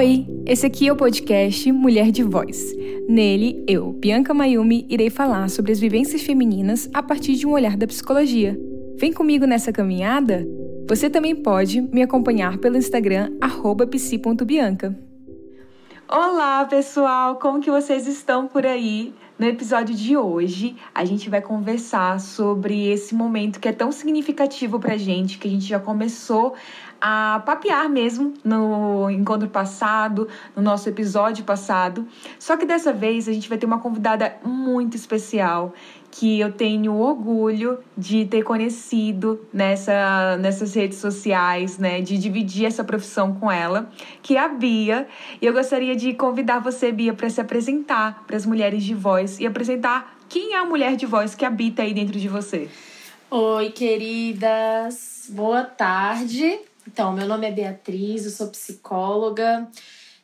Oi, esse aqui é o podcast Mulher de Voz. Nele, eu, Bianca Mayumi, irei falar sobre as vivências femininas a partir de um olhar da psicologia. Vem comigo nessa caminhada? Você também pode me acompanhar pelo Instagram psi.bianca. Olá, pessoal! Como que vocês estão por aí? No episódio de hoje, a gente vai conversar sobre esse momento que é tão significativo pra gente, que a gente já começou a papear mesmo no encontro passado, no nosso episódio passado. Só que dessa vez a gente vai ter uma convidada muito especial que eu tenho orgulho de ter conhecido nessa, nessas redes sociais, né, de dividir essa profissão com ela, que é a Bia. E eu gostaria de convidar você, Bia, para se apresentar para as mulheres de voz e apresentar quem é a mulher de voz que habita aí dentro de você. Oi, queridas. Boa tarde. Então, meu nome é Beatriz, eu sou psicóloga,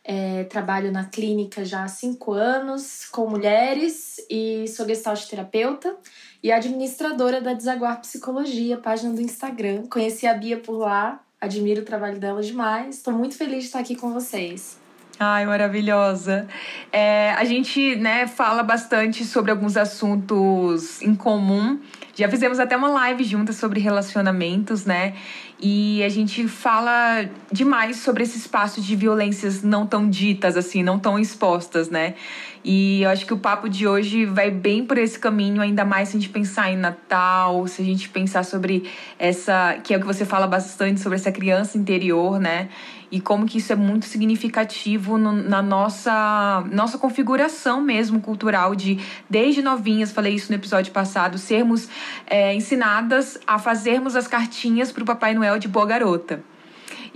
é, trabalho na clínica já há cinco anos com mulheres e sou gestalt terapeuta e administradora da Desaguar Psicologia, página do Instagram. Conheci a Bia por lá, admiro o trabalho dela demais. Estou muito feliz de estar aqui com vocês. Ai, maravilhosa. É, a gente né, fala bastante sobre alguns assuntos em comum. Já fizemos até uma live juntas sobre relacionamentos, né? E a gente fala demais sobre esse espaço de violências não tão ditas, assim, não tão expostas, né? E eu acho que o papo de hoje vai bem por esse caminho, ainda mais se a gente pensar em Natal, se a gente pensar sobre essa. que é o que você fala bastante sobre essa criança interior, né? e como que isso é muito significativo no, na nossa, nossa configuração mesmo cultural de desde novinhas, falei isso no episódio passado, sermos é, ensinadas a fazermos as cartinhas para o Papai Noel de boa garota.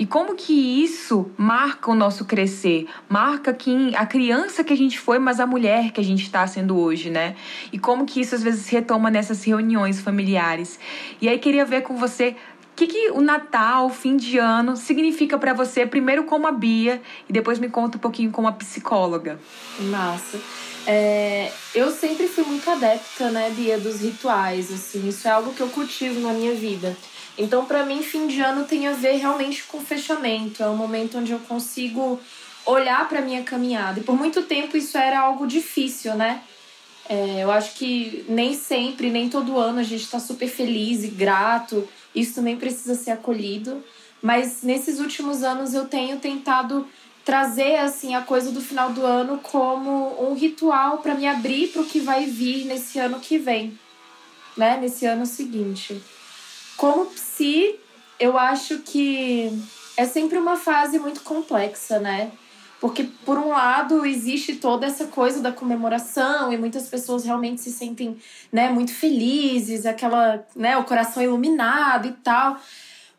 E como que isso marca o nosso crescer, marca quem, a criança que a gente foi, mas a mulher que a gente está sendo hoje, né? E como que isso às vezes retoma nessas reuniões familiares. E aí queria ver com você que, que o Natal, o fim de ano, significa para você, primeiro como a Bia, e depois me conta um pouquinho como a psicóloga. Massa. É, eu sempre fui muito adepta, né, Bia, dos rituais, assim, isso é algo que eu cultivo na minha vida. Então, para mim, fim de ano tem a ver realmente com fechamento, é um momento onde eu consigo olhar para minha caminhada. E por muito tempo isso era algo difícil, né? É, eu acho que nem sempre, nem todo ano a gente está super feliz e grato isso também precisa ser acolhido. Mas nesses últimos anos eu tenho tentado trazer assim a coisa do final do ano como um ritual para me abrir para o que vai vir nesse ano que vem, né? Nesse ano seguinte. Como psi, eu acho que é sempre uma fase muito complexa, né? Porque, por um lado, existe toda essa coisa da comemoração e muitas pessoas realmente se sentem né, muito felizes, aquela, né, o coração iluminado e tal.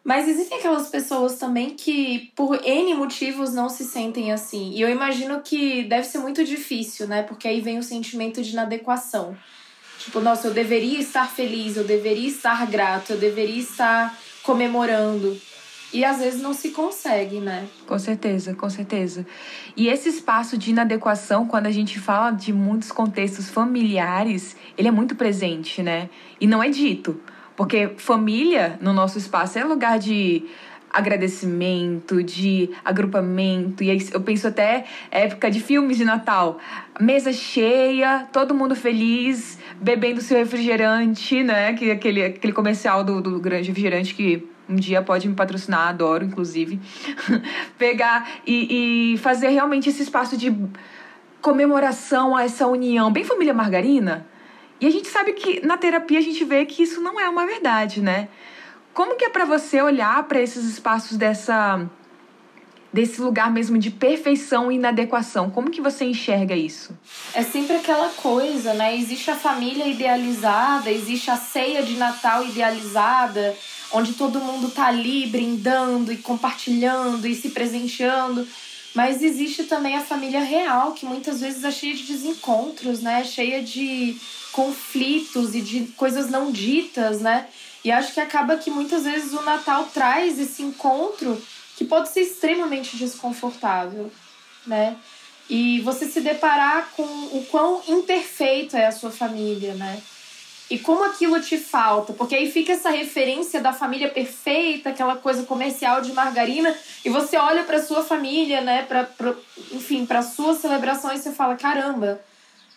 Mas existem aquelas pessoas também que, por N motivos, não se sentem assim. E eu imagino que deve ser muito difícil, né? Porque aí vem o sentimento de inadequação. Tipo, nossa, eu deveria estar feliz, eu deveria estar grato, eu deveria estar comemorando. E às vezes não se consegue, né? Com certeza, com certeza. E esse espaço de inadequação, quando a gente fala de muitos contextos familiares, ele é muito presente, né? E não é dito. Porque família, no nosso espaço, é lugar de agradecimento, de agrupamento. E aí eu penso até época de filmes de Natal. Mesa cheia, todo mundo feliz, bebendo seu refrigerante, né? Que, aquele, aquele comercial do, do grande refrigerante que um dia pode me patrocinar, adoro, inclusive. Pegar e, e fazer realmente esse espaço de comemoração a essa união, bem família margarina. E a gente sabe que na terapia a gente vê que isso não é uma verdade, né? Como que é para você olhar para esses espaços dessa desse lugar mesmo de perfeição e inadequação? Como que você enxerga isso? É sempre aquela coisa, né? Existe a família idealizada, existe a ceia de Natal idealizada, onde todo mundo tá ali brindando e compartilhando e se presenteando. Mas existe também a família real, que muitas vezes é cheia de desencontros, né? Cheia de conflitos e de coisas não ditas, né? E acho que acaba que muitas vezes o Natal traz esse encontro que pode ser extremamente desconfortável, né? E você se deparar com o quão imperfeito é a sua família, né? e como aquilo te falta, porque aí fica essa referência da família perfeita, aquela coisa comercial de margarina, e você olha para sua família, né, para enfim, para sua celebração e você fala, caramba,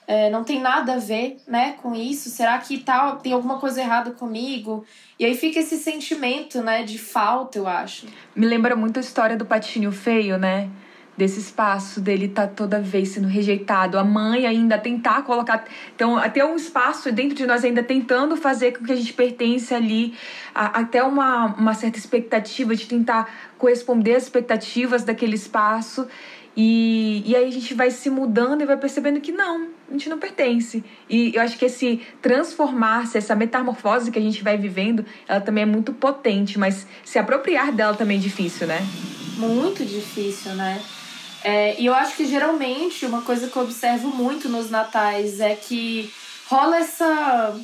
é, não tem nada a ver, né, com isso. Será que tal tem alguma coisa errada comigo? E aí fica esse sentimento, né, de falta, eu acho. Me lembra muito a história do patinho feio, né? desse espaço dele tá toda vez sendo rejeitado, a mãe ainda tentar colocar, então até um espaço dentro de nós ainda tentando fazer com que a gente pertence ali, a, até uma, uma certa expectativa de tentar corresponder às expectativas daquele espaço. E, e aí a gente vai se mudando e vai percebendo que não, a gente não pertence. E eu acho que esse transformar-se, essa metamorfose que a gente vai vivendo, ela também é muito potente, mas se apropriar dela também é difícil, né? Muito difícil, né? É, e eu acho que geralmente uma coisa que eu observo muito nos natais é que rola essa.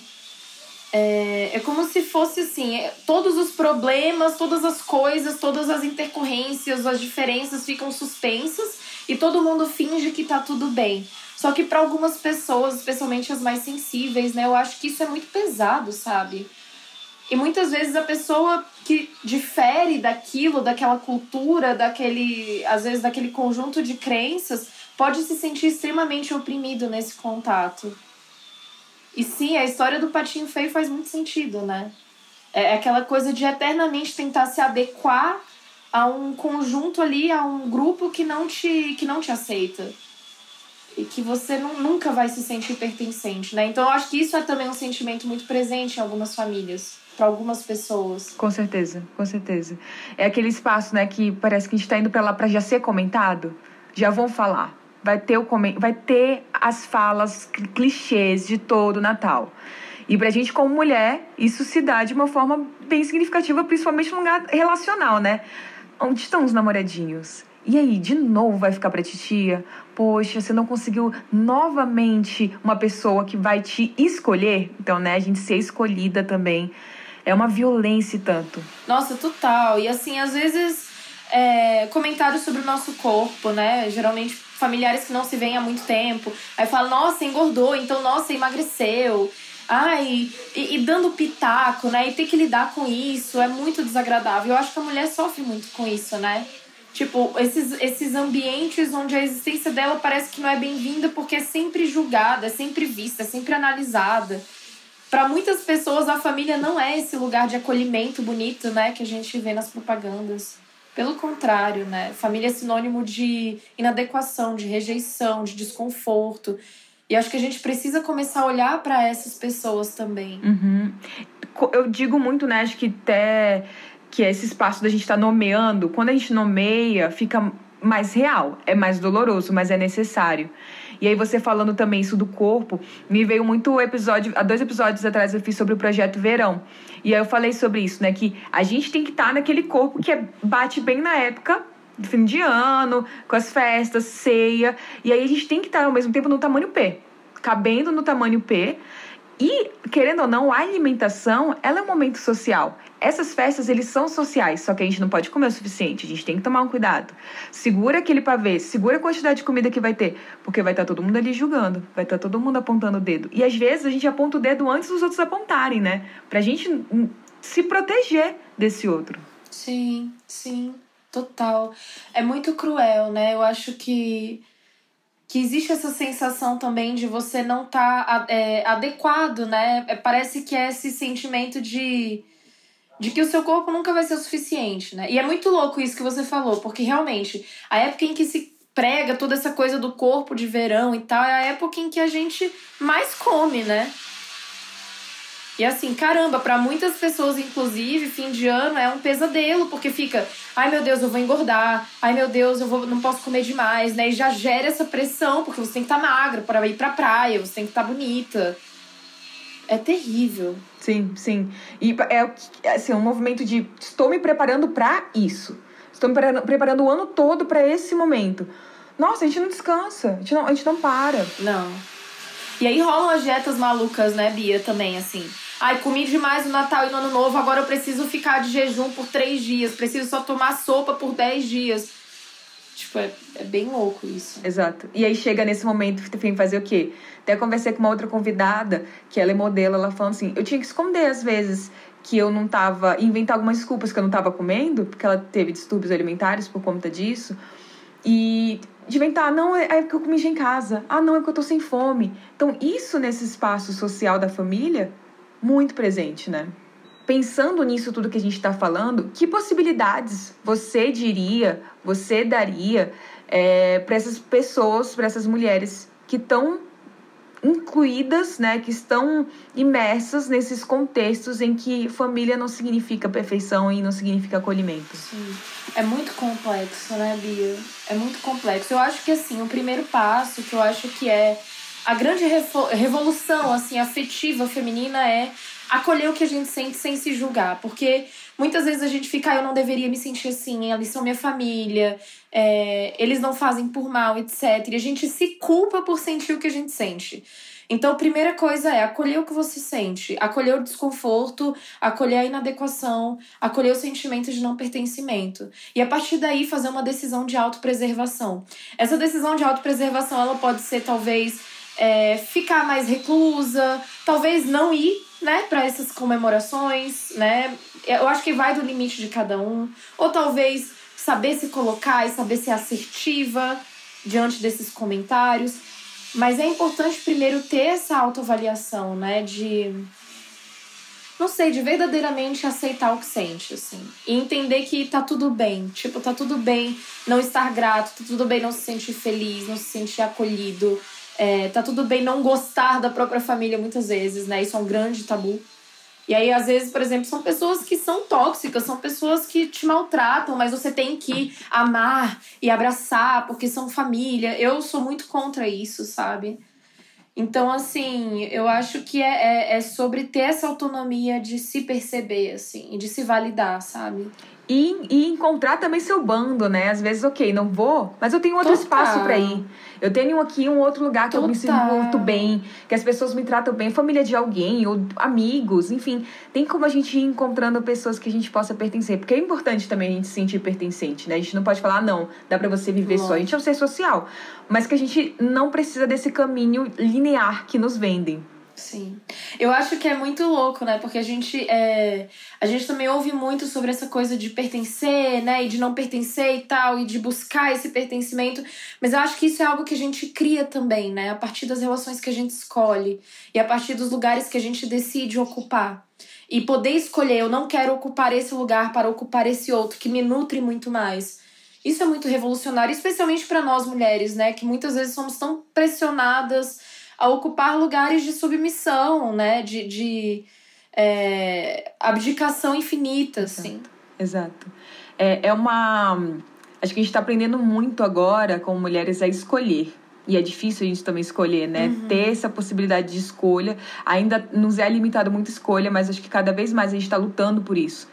É, é como se fosse assim: é, todos os problemas, todas as coisas, todas as intercorrências, as diferenças ficam suspensas e todo mundo finge que tá tudo bem. Só que para algumas pessoas, especialmente as mais sensíveis, né, eu acho que isso é muito pesado, sabe? E muitas vezes a pessoa que difere daquilo, daquela cultura, daquele, às vezes daquele conjunto de crenças, pode se sentir extremamente oprimido nesse contato. E sim, a história do patinho feio faz muito sentido, né? É aquela coisa de eternamente tentar se adequar a um conjunto ali, a um grupo que não te, que não te aceita. E que você não, nunca vai se sentir pertencente, né? Então eu acho que isso é também um sentimento muito presente em algumas famílias para algumas pessoas. Com certeza, com certeza. É aquele espaço, né, que parece que a gente está indo para lá para já ser comentado. Já vão falar. Vai ter, o vai ter as falas clichês de todo Natal. E pra gente, como mulher, isso se dá de uma forma bem significativa, principalmente no lugar relacional, né? Onde estão os namoradinhos? E aí, de novo vai ficar pra titia? Poxa, você não conseguiu novamente uma pessoa que vai te escolher? Então, né, a gente ser escolhida também é uma violência tanto. Nossa, total. E assim, às vezes, é, comentários sobre o nosso corpo, né? Geralmente familiares que não se veem há muito tempo. Aí fala, nossa, engordou, então, nossa, emagreceu. Ai, e, e, dando pitaco, né? E ter que lidar com isso é muito desagradável. Eu acho que a mulher sofre muito com isso, né? Tipo, esses, esses ambientes onde a existência dela parece que não é bem-vinda porque é sempre julgada, é sempre vista, é sempre analisada para muitas pessoas a família não é esse lugar de acolhimento bonito, né, que a gente vê nas propagandas. Pelo contrário, né? Família é sinônimo de inadequação, de rejeição, de desconforto. E acho que a gente precisa começar a olhar para essas pessoas também. Uhum. Eu digo muito, né? Acho que até que esse espaço da gente estar tá nomeando, quando a gente nomeia, fica mais real. É mais doloroso, mas é necessário. E aí você falando também isso do corpo, me veio muito episódio, há dois episódios atrás eu fiz sobre o projeto Verão. E aí eu falei sobre isso, né, que a gente tem que estar tá naquele corpo que é, bate bem na época do fim de ano, com as festas, ceia, e aí a gente tem que estar tá, ao mesmo tempo no tamanho P, cabendo no tamanho P, e, querendo ou não, a alimentação, ela é um momento social. Essas festas, eles são sociais, só que a gente não pode comer o suficiente, a gente tem que tomar um cuidado. Segura aquele pavê, segura a quantidade de comida que vai ter, porque vai estar todo mundo ali julgando, vai estar todo mundo apontando o dedo. E às vezes a gente aponta o dedo antes dos outros apontarem, né? Pra gente se proteger desse outro. Sim, sim, total. É muito cruel, né? Eu acho que que existe essa sensação também de você não estar tá, é, adequado, né? É, parece que é esse sentimento de, de que o seu corpo nunca vai ser o suficiente, né? E é muito louco isso que você falou, porque realmente a época em que se prega toda essa coisa do corpo de verão e tal é a época em que a gente mais come, né? E assim, caramba, para muitas pessoas, inclusive, fim de ano é um pesadelo, porque fica, ai meu Deus, eu vou engordar, ai meu Deus, eu vou, não posso comer demais, né? E já gera essa pressão, porque você tem que estar tá magra para ir pra praia, você tem que estar tá bonita. É terrível. Sim, sim. E é assim, um movimento de estou me preparando para isso. Estou me preparando, o ano todo para esse momento. Nossa, a gente não descansa, a gente não, a gente não para. Não. E aí rolam as dietas malucas, né, Bia, também, assim. Ai, comi demais no Natal e no Ano Novo, agora eu preciso ficar de jejum por três dias. Preciso só tomar sopa por dez dias. Tipo, é, é bem louco isso. Exato. E aí chega nesse momento, tem que fazer o quê? Até conversei com uma outra convidada, que ela é modelo, ela falando assim, eu tinha que esconder às vezes que eu não tava, inventar algumas desculpas que eu não tava comendo, porque ela teve distúrbios alimentares por conta disso. E de inventar, não, é, é que eu comi em casa. Ah, não, é que eu tô sem fome. Então, isso nesse espaço social da família, muito presente, né? Pensando nisso tudo que a gente está falando, que possibilidades você diria, você daria é, para essas pessoas, para essas mulheres que estão incluídas, né, que estão imersas nesses contextos em que família não significa perfeição e não significa acolhimento. Sim. É muito complexo, né, Bia? É muito complexo. Eu acho que assim, o primeiro passo que eu acho que é a grande revolução assim afetiva feminina é acolher o que a gente sente sem se julgar, porque muitas vezes a gente fica, ah, eu não deveria me sentir assim, eles são minha família, é, eles não fazem por mal, etc. E a gente se culpa por sentir o que a gente sente. Então, a primeira coisa é acolher o que você sente, acolher o desconforto, acolher a inadequação, acolher o sentimento de não pertencimento. E a partir daí fazer uma decisão de autopreservação. Essa decisão de autopreservação ela pode ser talvez é, ficar mais reclusa, talvez não ir né, para essas comemorações, né? Eu acho que vai do limite de cada um. Ou talvez saber se colocar e saber ser assertiva diante desses comentários. Mas é importante primeiro ter essa autoavaliação, né? De. Não sei, de verdadeiramente aceitar o que sente, assim. E entender que tá tudo bem. Tipo, tá tudo bem não estar grato, tá tudo bem não se sentir feliz, não se sentir acolhido. É, tá tudo bem não gostar da própria família muitas vezes, né? Isso é um grande tabu. E aí, às vezes, por exemplo, são pessoas que são tóxicas, são pessoas que te maltratam, mas você tem que amar e abraçar porque são família. Eu sou muito contra isso, sabe? Então, assim, eu acho que é, é, é sobre ter essa autonomia de se perceber, assim, e de se validar, sabe? E, e encontrar também seu bando, né? Às vezes, ok, não vou, mas eu tenho outro Total. espaço para ir. Eu tenho aqui um outro lugar que Total. eu me sinto muito bem, que as pessoas me tratam bem, família de alguém, ou amigos, enfim. Tem como a gente ir encontrando pessoas que a gente possa pertencer. Porque é importante também a gente se sentir pertencente, né? A gente não pode falar, ah, não, dá para você viver só. A gente é um ser social. Mas que a gente não precisa desse caminho linear que nos vendem. Sim. Eu acho que é muito louco, né? Porque a gente, é... a gente também ouve muito sobre essa coisa de pertencer, né? E de não pertencer e tal, e de buscar esse pertencimento. Mas eu acho que isso é algo que a gente cria também, né? A partir das relações que a gente escolhe e a partir dos lugares que a gente decide ocupar. E poder escolher, eu não quero ocupar esse lugar para ocupar esse outro, que me nutre muito mais. Isso é muito revolucionário, especialmente para nós mulheres, né? Que muitas vezes somos tão pressionadas a ocupar lugares de submissão, né? De, de é, abdicação infinita, Exato. assim. Exato. É, é uma. Acho que a gente está aprendendo muito agora, como mulheres, a escolher. E é difícil a gente também escolher, né? Uhum. Ter essa possibilidade de escolha. Ainda nos é limitado muita escolha, mas acho que cada vez mais a gente está lutando por isso.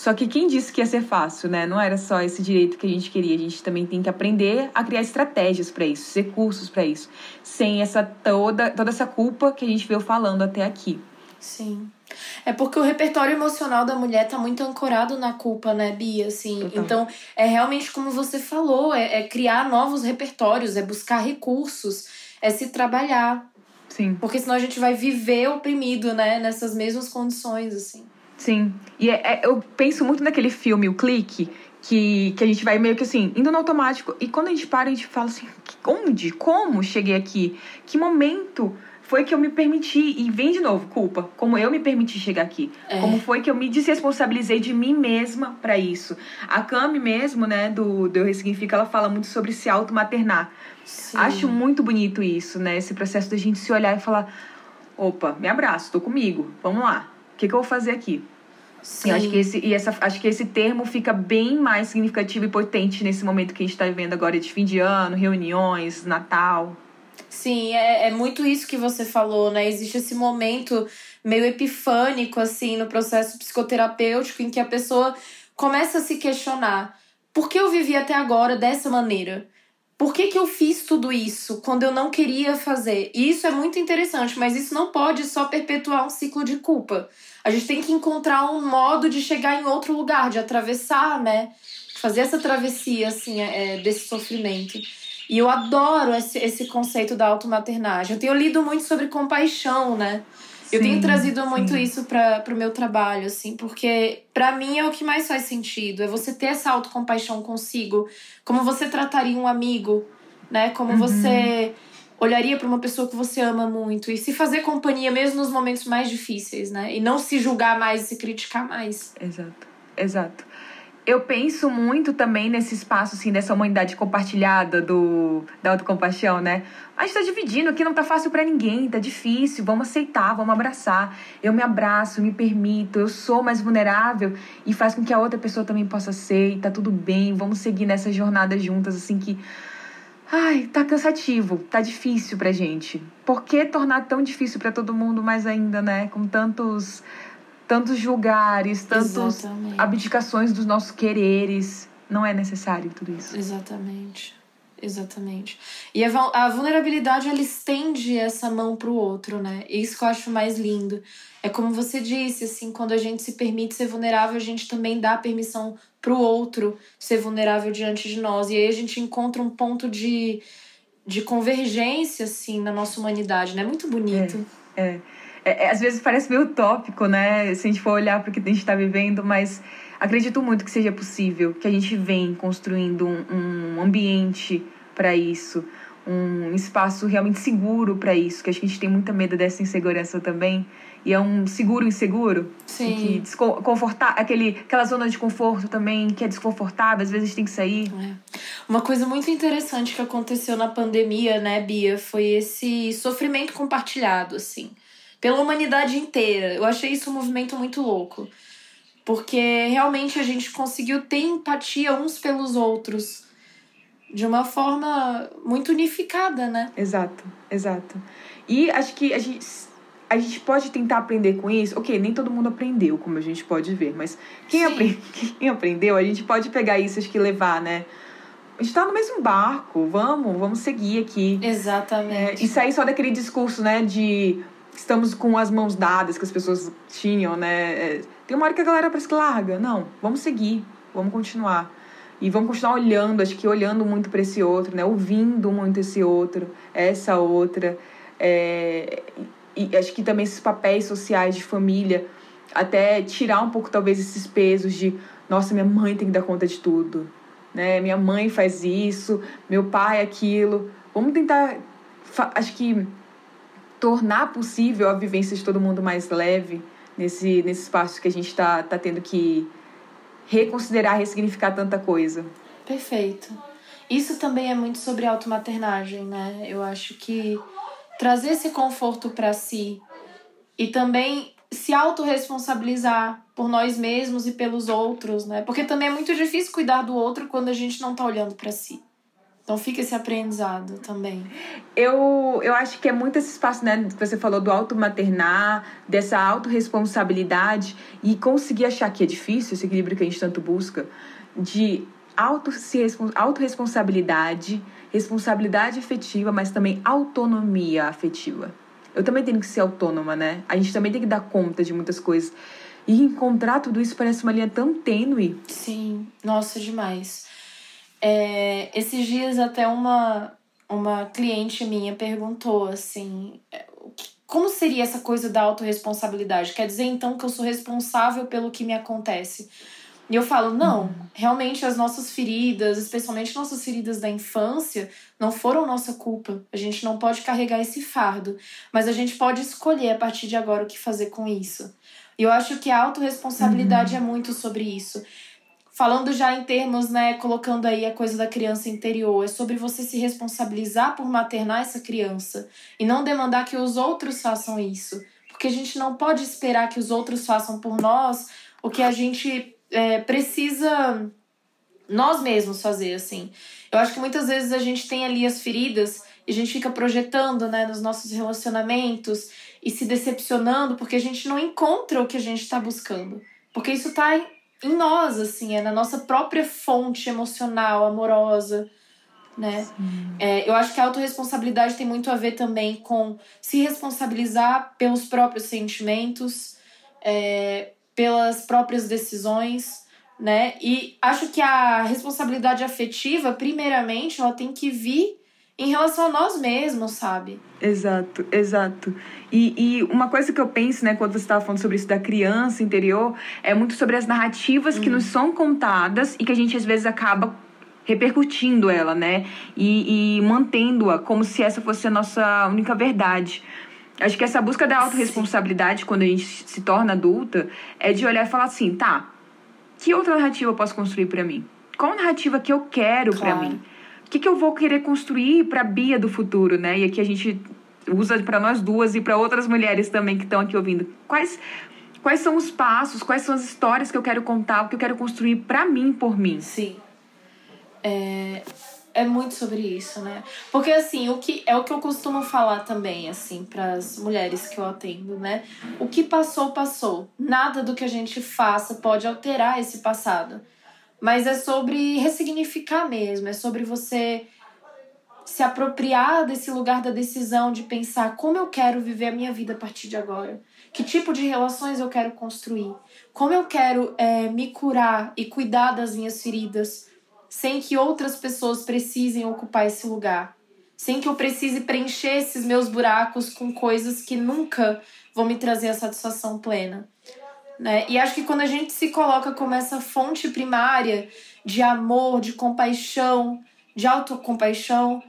Só que quem disse que ia ser fácil, né? Não era só esse direito que a gente queria. A gente também tem que aprender a criar estratégias para isso, recursos para isso, sem essa toda toda essa culpa que a gente veio falando até aqui. Sim. É porque o repertório emocional da mulher tá muito ancorado na culpa, né, Bia? Assim, Total. então é realmente como você falou, é, é criar novos repertórios, é buscar recursos, é se trabalhar. Sim. Porque senão a gente vai viver oprimido, né, nessas mesmas condições, assim. Sim. E é, é, eu penso muito naquele filme, O Clique, que, que a gente vai meio que assim, indo no automático. E quando a gente para, a gente fala assim: onde? Como cheguei aqui? Que momento foi que eu me permiti? E vem de novo, culpa. Como eu me permiti chegar aqui? É. Como foi que eu me desresponsabilizei de mim mesma para isso? A Cami mesmo, né, do, do Ressignifica, ela fala muito sobre se automaternar. Sim. Acho muito bonito isso, né? Esse processo da gente se olhar e falar: opa, me abraço, tô comigo, vamos lá que, que eu vou fazer aqui? Sim. Eu acho que esse, e essa, acho que esse termo fica bem mais significativo e potente nesse momento que a gente está vivendo agora de fim de ano, reuniões, Natal. Sim, é, é muito isso que você falou, né? Existe esse momento meio epifânico, assim, no processo psicoterapêutico, em que a pessoa começa a se questionar: por que eu vivi até agora dessa maneira? Por que, que eu fiz tudo isso quando eu não queria fazer? E isso é muito interessante, mas isso não pode só perpetuar um ciclo de culpa. A gente tem que encontrar um modo de chegar em outro lugar, de atravessar, né? fazer essa travessia, assim, é, desse sofrimento. E eu adoro esse, esse conceito da automaternagem. Eu tenho lido muito sobre compaixão, né? Eu tenho trazido sim. muito isso para o meu trabalho, assim, porque para mim é o que mais faz sentido. É você ter essa autocompaixão consigo. Como você trataria um amigo, né? Como uhum. você olharia para uma pessoa que você ama muito e se fazer companhia mesmo nos momentos mais difíceis, né? E não se julgar mais e se criticar mais. Exato, exato. Eu penso muito também nesse espaço, assim, dessa humanidade compartilhada do, da autocompaixão, né? A gente tá dividindo aqui, não tá fácil para ninguém, tá difícil, vamos aceitar, vamos abraçar. Eu me abraço, me permito, eu sou mais vulnerável e faz com que a outra pessoa também possa ser, e tá tudo bem, vamos seguir nessa jornada juntas, assim, que Ai, tá cansativo, tá difícil pra gente. Por que tornar tão difícil para todo mundo mais ainda, né? Com tantos tantos julgares, tantas abdicações dos nossos quereres. Não é necessário tudo isso. Exatamente. Exatamente. E a, vulnerabilidade, ela estende essa mão pro outro, né? Isso que eu acho mais lindo. É como você disse, assim, quando a gente se permite ser vulnerável, a gente também dá permissão pro outro ser vulnerável diante de nós. E aí a gente encontra um ponto de, de convergência, assim, na nossa humanidade, né? Muito bonito. É, é. é, é às vezes parece meio utópico, né? Se a gente for olhar para o que a gente está vivendo, mas acredito muito que seja possível, que a gente vem construindo um, um ambiente para isso, um espaço realmente seguro para isso, que acho que a gente tem muita medo dessa insegurança também. E é um seguro inseguro. Sim. Que desconfortar, aquele, aquela zona de conforto também, que é desconfortável, às vezes tem que sair. É. Uma coisa muito interessante que aconteceu na pandemia, né, Bia, foi esse sofrimento compartilhado, assim, pela humanidade inteira. Eu achei isso um movimento muito louco. Porque realmente a gente conseguiu ter empatia uns pelos outros de uma forma muito unificada, né? Exato, exato. E acho que a gente, a gente pode tentar aprender com isso. Ok, nem todo mundo aprendeu, como a gente pode ver, mas quem, aprend, quem aprendeu, a gente pode pegar isso acho que levar, né? A gente tá no mesmo barco, vamos, vamos seguir aqui. Exatamente. É, e sair só daquele discurso, né, de estamos com as mãos dadas que as pessoas tinham, né? É, tem uma hora que a galera parece que larga. Não, vamos seguir, vamos continuar. E vamos continuar olhando, acho que olhando muito para esse outro, né? Ouvindo muito esse outro, essa outra. É, e acho que também esses papéis sociais de família, até tirar um pouco talvez esses pesos de, nossa, minha mãe tem que dar conta de tudo, né? Minha mãe faz isso, meu pai aquilo. Vamos tentar, acho que tornar possível a vivência de todo mundo mais leve nesse, nesse espaço que a gente está tá tendo que reconsiderar, ressignificar tanta coisa. Perfeito. Isso também é muito sobre automaternagem, né? Eu acho que trazer esse conforto para si e também se autorresponsabilizar por nós mesmos e pelos outros, né? Porque também é muito difícil cuidar do outro quando a gente não tá olhando para si. Então fica esse aprendizado também. Eu, eu acho que é muito esse espaço, né, que você falou do automaternar, dessa autorresponsabilidade e conseguir achar que é difícil, esse equilíbrio que a gente tanto busca, de auto autorresponsabilidade, responsabilidade afetiva, mas também autonomia afetiva. Eu também tenho que ser autônoma, né? A gente também tem que dar conta de muitas coisas. E encontrar tudo isso parece uma linha tão tênue. Sim, nossa, demais. É, esses dias até uma, uma cliente minha perguntou assim, é, como seria essa coisa da autorresponsabilidade? Quer dizer então que eu sou responsável pelo que me acontece? E eu falo, não, uhum. realmente as nossas feridas, especialmente nossas feridas da infância, não foram nossa culpa. A gente não pode carregar esse fardo, mas a gente pode escolher a partir de agora o que fazer com isso. E eu acho que a autorresponsabilidade uhum. é muito sobre isso falando já em termos, né, colocando aí a coisa da criança interior, é sobre você se responsabilizar por maternar essa criança e não demandar que os outros façam isso. Porque a gente não pode esperar que os outros façam por nós o que a gente é, precisa nós mesmos fazer, assim. Eu acho que muitas vezes a gente tem ali as feridas e a gente fica projetando, né, nos nossos relacionamentos e se decepcionando porque a gente não encontra o que a gente está buscando. Porque isso está em nós, assim, é na nossa própria fonte emocional, amorosa, né? É, eu acho que a autorresponsabilidade tem muito a ver também com se responsabilizar pelos próprios sentimentos, é, pelas próprias decisões, né? E acho que a responsabilidade afetiva, primeiramente, ela tem que vir em relação a nós mesmos, sabe? Exato, exato. E, e uma coisa que eu penso, né, quando você estava falando sobre isso da criança interior, é muito sobre as narrativas que nos são contadas e que a gente às vezes acaba repercutindo ela, né? E, e mantendo-a como se essa fosse a nossa única verdade. Acho que essa busca da autorresponsabilidade, quando a gente se torna adulta, é de olhar e falar assim, tá, que outra narrativa eu posso construir para mim? Qual narrativa que eu quero claro. para mim? O que, que eu vou querer construir para a Bia do futuro, né? E aqui a gente usa para nós duas e para outras mulheres também que estão aqui ouvindo. Quais quais são os passos, quais são as histórias que eu quero contar, o que eu quero construir para mim por mim? Sim. É, é muito sobre isso, né? Porque assim, o que é o que eu costumo falar também assim para as mulheres que eu atendo, né? O que passou passou. Nada do que a gente faça pode alterar esse passado. Mas é sobre ressignificar mesmo, é sobre você se apropriar desse lugar da decisão de pensar como eu quero viver a minha vida a partir de agora. Que tipo de relações eu quero construir? Como eu quero é, me curar e cuidar das minhas feridas? Sem que outras pessoas precisem ocupar esse lugar, sem que eu precise preencher esses meus buracos com coisas que nunca vão me trazer a satisfação plena. Né? E acho que quando a gente se coloca como essa fonte primária de amor, de compaixão, de autocompaixão,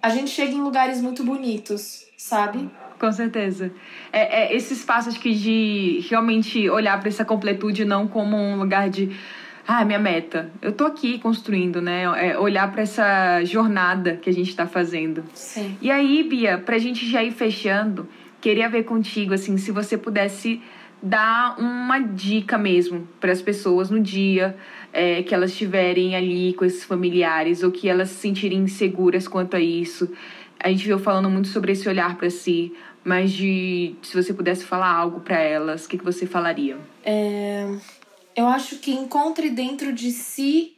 a gente chega em lugares muito bonitos, sabe? Com certeza. É, é esse espaço que de realmente olhar para essa completude não como um lugar de ah, minha meta. Eu tô aqui construindo, né? É olhar para essa jornada que a gente está fazendo. Sim. E aí, Bia, pra gente já ir fechando, queria ver contigo, assim, se você pudesse dar uma dica mesmo para as pessoas no dia é, que elas estiverem ali com esses familiares ou que elas se sentirem inseguras quanto a isso. A gente veio falando muito sobre esse olhar para si, mas de se você pudesse falar algo para elas, o que, que você falaria? É eu acho que encontre dentro de si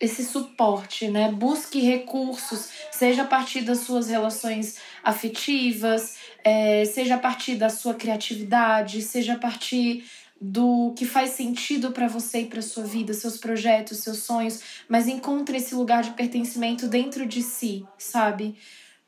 esse suporte, né? Busque recursos, seja a partir das suas relações afetivas, é, seja a partir da sua criatividade, seja a partir do que faz sentido para você e para sua vida, seus projetos, seus sonhos, mas encontre esse lugar de pertencimento dentro de si, sabe?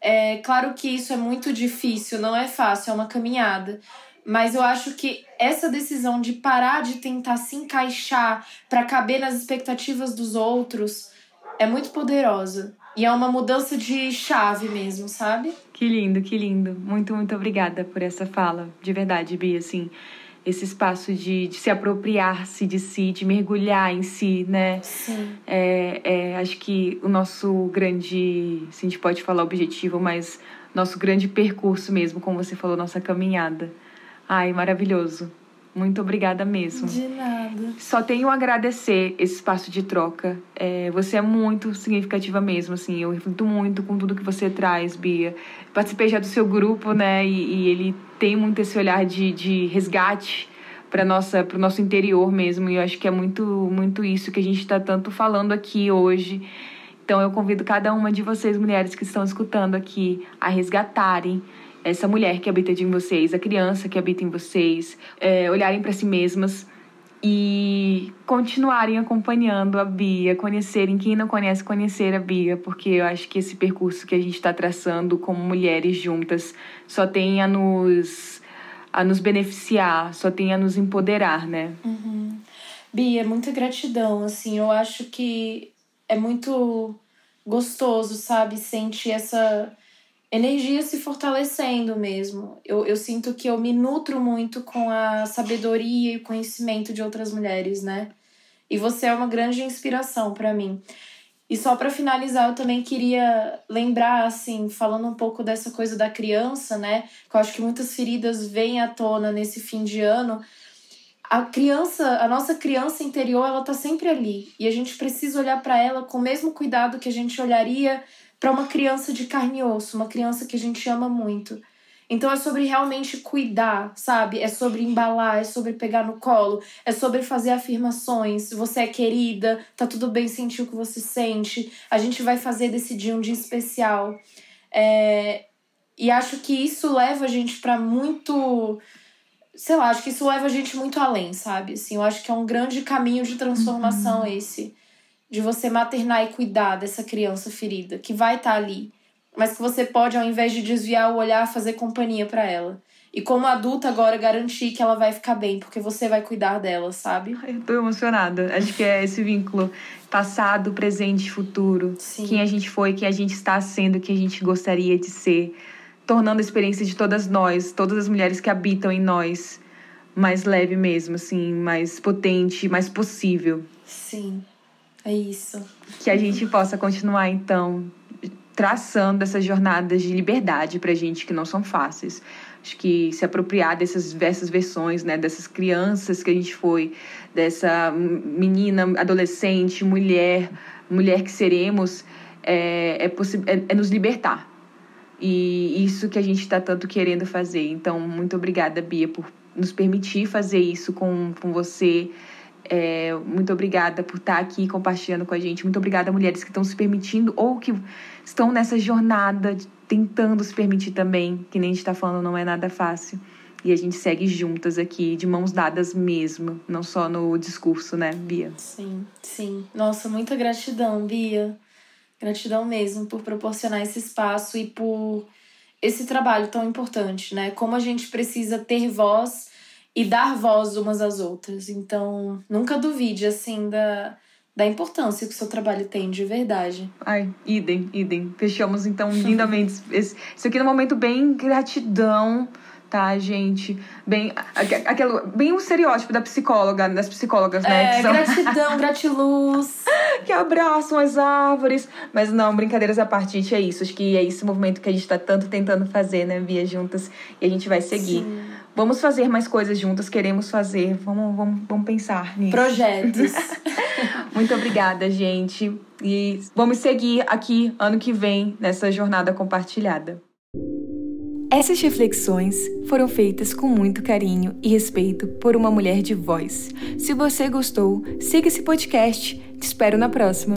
É claro que isso é muito difícil, não é fácil, é uma caminhada. Mas eu acho que essa decisão de parar de tentar se encaixar para caber nas expectativas dos outros é muito poderosa. E é uma mudança de chave mesmo, sabe? Que lindo, que lindo. Muito, muito obrigada por essa fala. De verdade, Bia, assim, esse espaço de, de se apropriar-se de si, de mergulhar em si, né? Sim. É, é, acho que o nosso grande, se a gente pode falar objetivo, mas nosso grande percurso mesmo, como você falou, nossa caminhada. Ai, maravilhoso. Muito obrigada mesmo. De nada. Só tenho a agradecer esse espaço de troca. É, você é muito significativa mesmo, assim. Eu reflito muito com tudo que você traz, Bia. Participei já do seu grupo, né? E, e ele tem muito esse olhar de, de resgate para nossa para o nosso interior mesmo. E eu acho que é muito, muito isso que a gente está tanto falando aqui hoje. Então eu convido cada uma de vocês, mulheres que estão escutando aqui, a resgatarem essa mulher que habita em vocês, a criança que habita em vocês, é, olharem para si mesmas e continuarem acompanhando a Bia, conhecerem quem não conhece, conhecer a Bia, porque eu acho que esse percurso que a gente está traçando como mulheres juntas só tem a nos a nos beneficiar, só tem a nos empoderar, né? Uhum. Bia, muita gratidão, assim, eu acho que é muito gostoso, sabe, sentir essa energia se fortalecendo mesmo. Eu, eu sinto que eu me nutro muito com a sabedoria e o conhecimento de outras mulheres, né? E você é uma grande inspiração para mim. E só para finalizar, eu também queria lembrar, assim, falando um pouco dessa coisa da criança, né? Que eu acho que muitas feridas vêm à tona nesse fim de ano. A criança, a nossa criança interior, ela tá sempre ali. E a gente precisa olhar para ela com o mesmo cuidado que a gente olharia para uma criança de carne e osso, uma criança que a gente ama muito. Então é sobre realmente cuidar, sabe? É sobre embalar, é sobre pegar no colo, é sobre fazer afirmações. Você é querida, tá tudo bem sentir o que você sente. A gente vai fazer desse dia um dia especial. É... E acho que isso leva a gente para muito sei lá, acho que isso leva a gente muito além, sabe? Assim, eu acho que é um grande caminho de transformação uhum. esse. De você maternar e cuidar dessa criança ferida, que vai estar tá ali. Mas que você pode, ao invés de desviar o olhar, fazer companhia para ela. E como adulta agora garantir que ela vai ficar bem, porque você vai cuidar dela, sabe? Eu tô emocionada. Acho que é esse vínculo passado, presente e futuro. Sim. Quem a gente foi, quem a gente está sendo, quem a gente gostaria de ser tornando a experiência de todas nós, todas as mulheres que habitam em nós, mais leve mesmo, assim, mais potente, mais possível. Sim, é isso. Que a gente possa continuar, então, traçando essas jornadas de liberdade pra gente que não são fáceis. Acho que se apropriar dessas diversas versões, né, dessas crianças que a gente foi, dessa menina, adolescente, mulher, mulher que seremos, é, é, é, é nos libertar e isso que a gente está tanto querendo fazer. Então, muito obrigada, Bia, por nos permitir fazer isso com, com você. É, muito obrigada por estar aqui compartilhando com a gente. Muito obrigada, mulheres que estão se permitindo ou que estão nessa jornada tentando se permitir também, que nem a gente está falando, não é nada fácil. E a gente segue juntas aqui, de mãos dadas mesmo, não só no discurso, né, Bia? Sim, sim. Nossa, muita gratidão, Bia. Gratidão mesmo por proporcionar esse espaço e por esse trabalho tão importante, né? Como a gente precisa ter voz e dar voz umas às outras. Então, nunca duvide, assim, da, da importância que o seu trabalho tem de verdade. Ai, idem, idem. Fechamos, então, lindamente. esse, isso aqui é um momento bem gratidão tá, gente? Bem, aquele, bem o estereótipo da psicóloga, das psicólogas, né? É, são... gratidão, gratiluz. que abraçam as árvores. Mas não, brincadeiras à parte, gente, é isso. Acho que é esse movimento que a gente tá tanto tentando fazer, né, Via juntas. E a gente vai seguir. Sim. Vamos fazer mais coisas juntas, queremos fazer. Vamos, vamos, vamos pensar nisso. Projetos. Muito obrigada, gente. E vamos seguir aqui ano que vem nessa jornada compartilhada. Essas reflexões foram feitas com muito carinho e respeito por uma mulher de voz. Se você gostou, siga esse podcast. Te espero na próxima.